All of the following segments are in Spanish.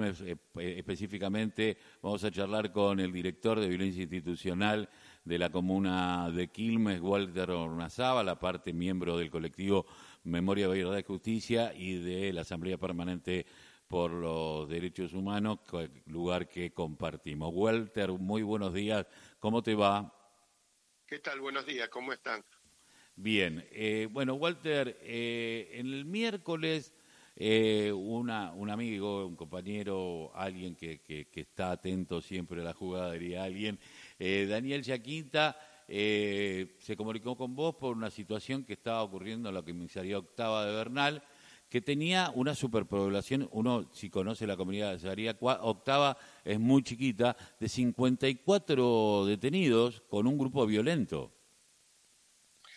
Eh, específicamente vamos a charlar con el director de violencia institucional de la comuna de Quilmes, Walter Ornazaba, la parte miembro del colectivo Memoria, Verdad y Justicia y de la Asamblea Permanente por los Derechos Humanos, lugar que compartimos. Walter, muy buenos días, ¿cómo te va? ¿Qué tal? Buenos días, ¿cómo están? Bien, eh, bueno, Walter, eh, en el miércoles eh, una, un amigo, un compañero, alguien que, que, está atento siempre a la jugada, diría alguien, eh, Daniel Yaquinta, eh, se comunicó con vos por una situación que estaba ocurriendo en la comisaría octava de Bernal, que tenía una superpoblación, uno si conoce la comunidad de comisaría octava es muy chiquita, de 54 detenidos con un grupo violento.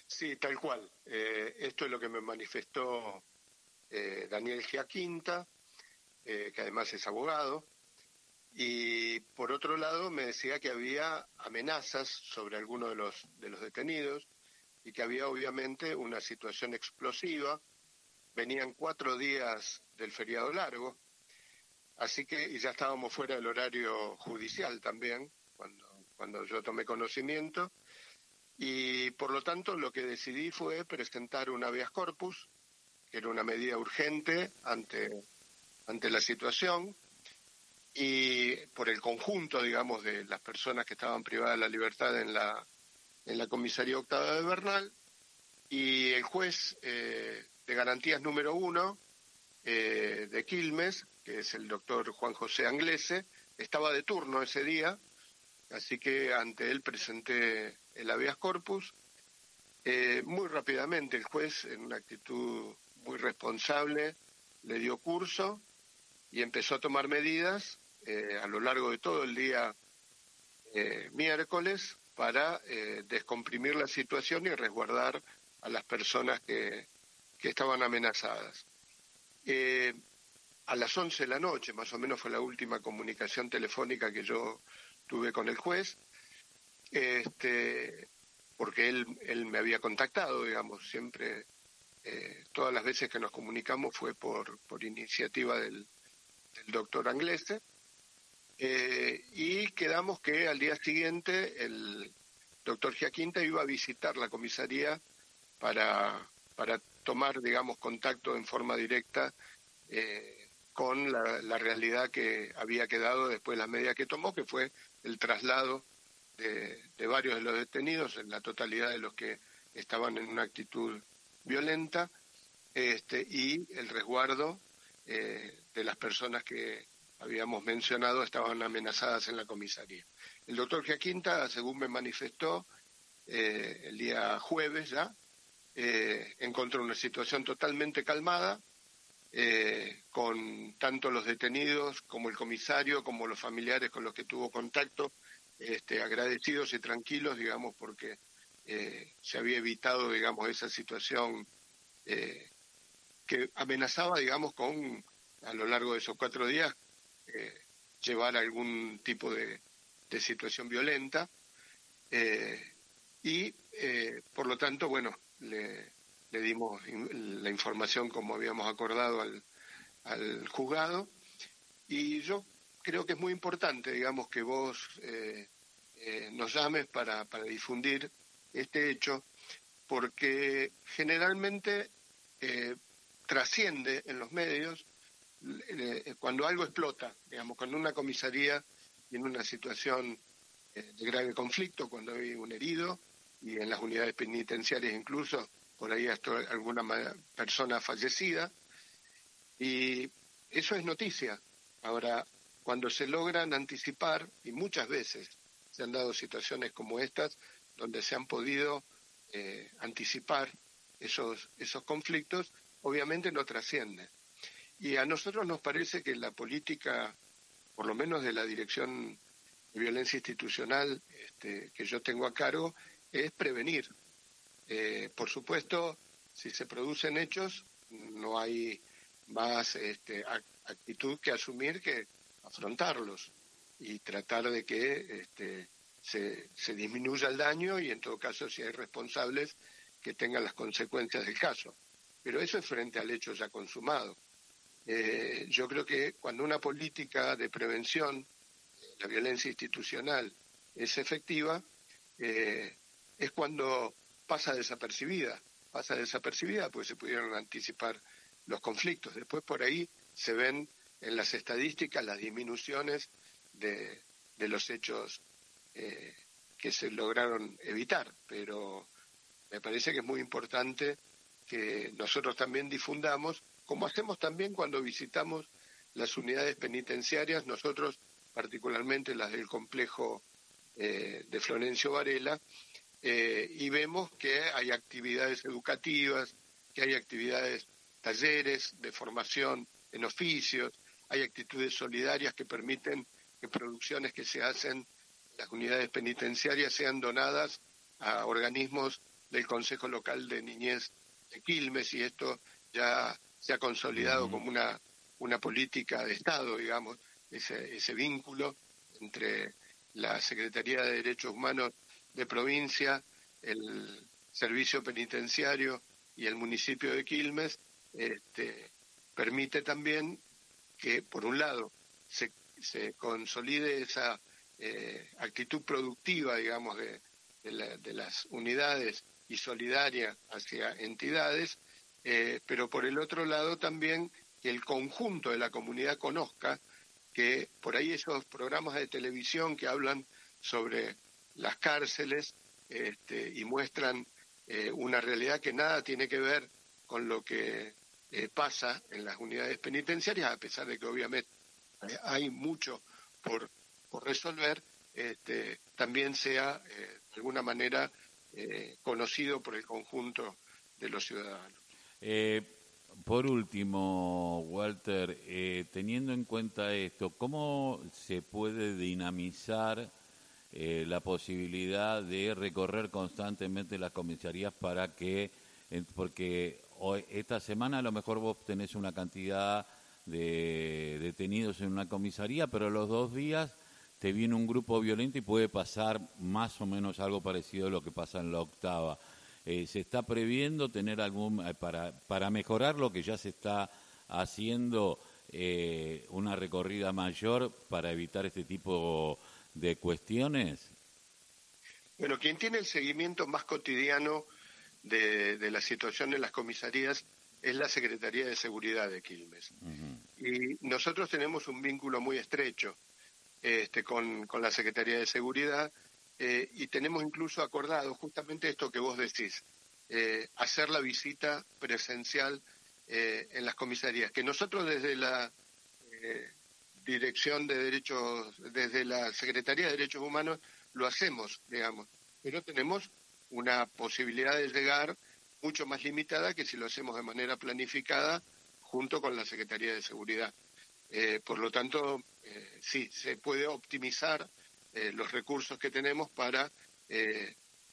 Sí, tal cual. esto es lo que me manifestó eh, Daniel Giaquinta, eh, que además es abogado, y por otro lado me decía que había amenazas sobre algunos de los, de los detenidos y que había obviamente una situación explosiva. Venían cuatro días del feriado largo, así que y ya estábamos fuera del horario judicial también, cuando, cuando yo tomé conocimiento, y por lo tanto lo que decidí fue presentar un habeas corpus que era una medida urgente ante, ante la situación y por el conjunto, digamos, de las personas que estaban privadas de la libertad en la, en la comisaría octava de Bernal y el juez eh, de garantías número uno eh, de Quilmes, que es el doctor Juan José Anglese, estaba de turno ese día, así que ante él presenté el habeas corpus. Eh, muy rápidamente el juez, en una actitud muy responsable, le dio curso y empezó a tomar medidas eh, a lo largo de todo el día eh, miércoles para eh, descomprimir la situación y resguardar a las personas que, que estaban amenazadas. a las 11 de la noche, más o menos fue la última comunicación telefónica que yo tuve con el juez, este, porque él, él me había contactado, digamos, siempre todas las veces que nos comunicamos fue por, por iniciativa del, doctor Anglese. Eh, y quedamos que al día siguiente el doctor Giaquinta iba a visitar la comisaría para, para tomar, digamos, contacto en forma directa eh, con la, realidad que había quedado después de la medida que tomó, que fue el traslado de, de varios de los detenidos, en la totalidad de los que estaban en una actitud violenta este, y el resguardo eh, de las personas que habíamos mencionado estaban amenazadas en la comisaría. El doctor Giaquinta, según me manifestó eh, el día jueves ya, eh, encontró una situación totalmente calmada, con tanto los detenidos como el comisario, como los familiares con los que tuvo contacto, este, agradecidos y tranquilos, digamos, porque se había evitado, digamos, esa situación que amenazaba, digamos, con, a lo largo de esos cuatro días, eh, llevar algún tipo de, situación violenta. y, por lo tanto, bueno, le, dimos la información como habíamos acordado al, juzgado. Y yo creo que es muy importante, digamos, que vos nos llames para, difundir este hecho porque generalmente eh, trasciende en los medios eh, cuando algo explota, digamos, cuando una comisaría tiene una situación eh, de grave conflicto, cuando hay un herido y en las unidades penitenciarias incluso por ahí hasta alguna persona fallecida y eso es noticia. Ahora, cuando se logran anticipar, y muchas veces se han dado situaciones como estas, donde se han podido eh, anticipar esos, esos conflictos, obviamente no trascienden. Y a nosotros nos parece que la política, por lo menos de la Dirección de Violencia Institucional este, que yo tengo a cargo, es prevenir. Eh, por supuesto, si se producen hechos, no hay más este, actitud que asumir que afrontarlos y tratar de que este, se, se disminuya el daño y en todo caso si hay responsables que tengan las consecuencias del caso. Pero eso es frente al hecho ya consumado. eh, yo creo que cuando una política de prevención, la violencia institucional, es efectiva, eh, es cuando pasa desapercibida, pasa desapercibida porque se pudieron anticipar los conflictos. Después por ahí se ven en las estadísticas las disminuciones de, los hechos eh, que se lograron evitar, pero me parece que es muy importante que nosotros también difundamos, como hacemos también cuando visitamos las unidades penitenciarias, nosotros particularmente las del complejo eh, de Florencio Varela, eh, y vemos que hay actividades educativas, que hay actividades, talleres de formación en oficios, hay actitudes solidarias que permiten que producciones que se hacen en las unidades penitenciarias sean donadas a organismos del Consejo Local de Niñez de Quilmes y esto ya se ha consolidado como una, una política de Estado, digamos, ese, ese vínculo entre la Secretaría de Derechos Humanos de provincia, el servicio penitenciario y el municipio de Quilmes, este, permite también que, por un lado, se, se consolide esa eh, actitud productiva, digamos, de, de, las unidades y solidaria hacia entidades, eh, pero por el otro lado también que el conjunto de la comunidad conozca que por ahí esos programas de televisión que hablan sobre las cárceles este, y muestran eh, una realidad que nada tiene que ver con lo que eh, pasa en las unidades penitenciarias, a pesar de que obviamente hay mucho por, por resolver, este, también sea de alguna manera eh, conocido por el conjunto de los ciudadanos. por último, Walter, teniendo en cuenta esto, ¿cómo se puede dinamizar la posibilidad de recorrer constantemente las comisarías para que, porque esta semana a lo mejor vos tenés una cantidad de detenidos en una comisaría, pero los dos días te viene un grupo violento y puede pasar más o menos algo parecido a lo que pasa en la octava. Eh, ¿Se está previendo tener algún, eh, para, para mejorar lo que ya se está haciendo, eh, una recorrida mayor para evitar este tipo de cuestiones? Bueno, quien tiene el seguimiento más cotidiano de, la situación en las comisarías es la Secretaría de Seguridad de Quilmes. Y nosotros tenemos un vínculo muy estrecho este, con, la Secretaría de Seguridad eh, y tenemos incluso acordado justamente esto que vos decís, eh, hacer la visita presencial eh, en las comisarías, que nosotros desde la Dirección de Derechos, desde la Secretaría de Derechos Humanos lo hacemos, digamos, pero tenemos una posibilidad de llegar mucho más limitada que si lo hacemos de manera planificada junto con la Secretaría de Seguridad. Eh, por lo tanto, eh, sí, se puede optimizar eh, los recursos que tenemos para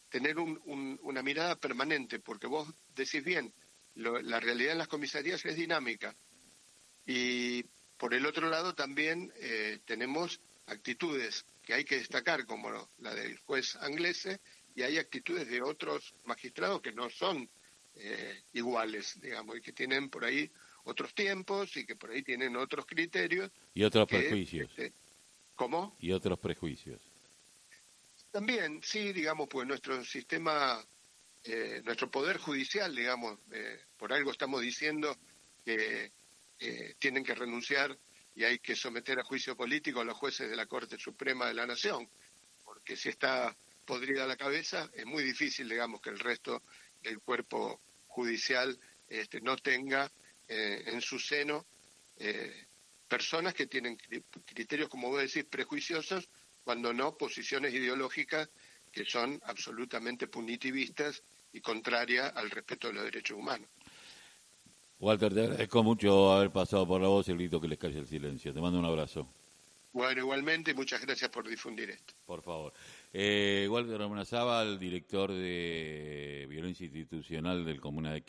tener una mirada permanente, porque vos decís bien, la realidad en las comisarías es dinámica. Y por el otro lado también tenemos actitudes que hay que destacar, como la del juez Anglese, y hay actitudes de otros magistrados que no son iguales, digamos, y que tienen por ahí otros tiempos y que por ahí tienen otros criterios. Y otros prejuicios. Este, ¿Cómo? Y otros prejuicios. También, sí, digamos, pues nuestro sistema, eh, nuestro poder judicial, digamos, eh, por algo estamos diciendo que tienen que renunciar y hay que someter a juicio político a los jueces de la Corte Suprema de la Nación, porque si está podrida la cabeza, es muy difícil, digamos, que el resto del cuerpo judicial este, no tenga eh, en su seno eh, personas que tienen criterios, como vos decís, prejuiciosos, cuando no posiciones ideológicas que son absolutamente punitivistas y contrarias al respeto de los derechos humanos. Walter, te agradezco mucho haber pasado por la voz y el grito que les calle el silencio. Te mando un abrazo. Bueno, igualmente, muchas gracias por difundir esto. Por favor. Eh, Walter Ramón director de Violencia Institucional del Comuna de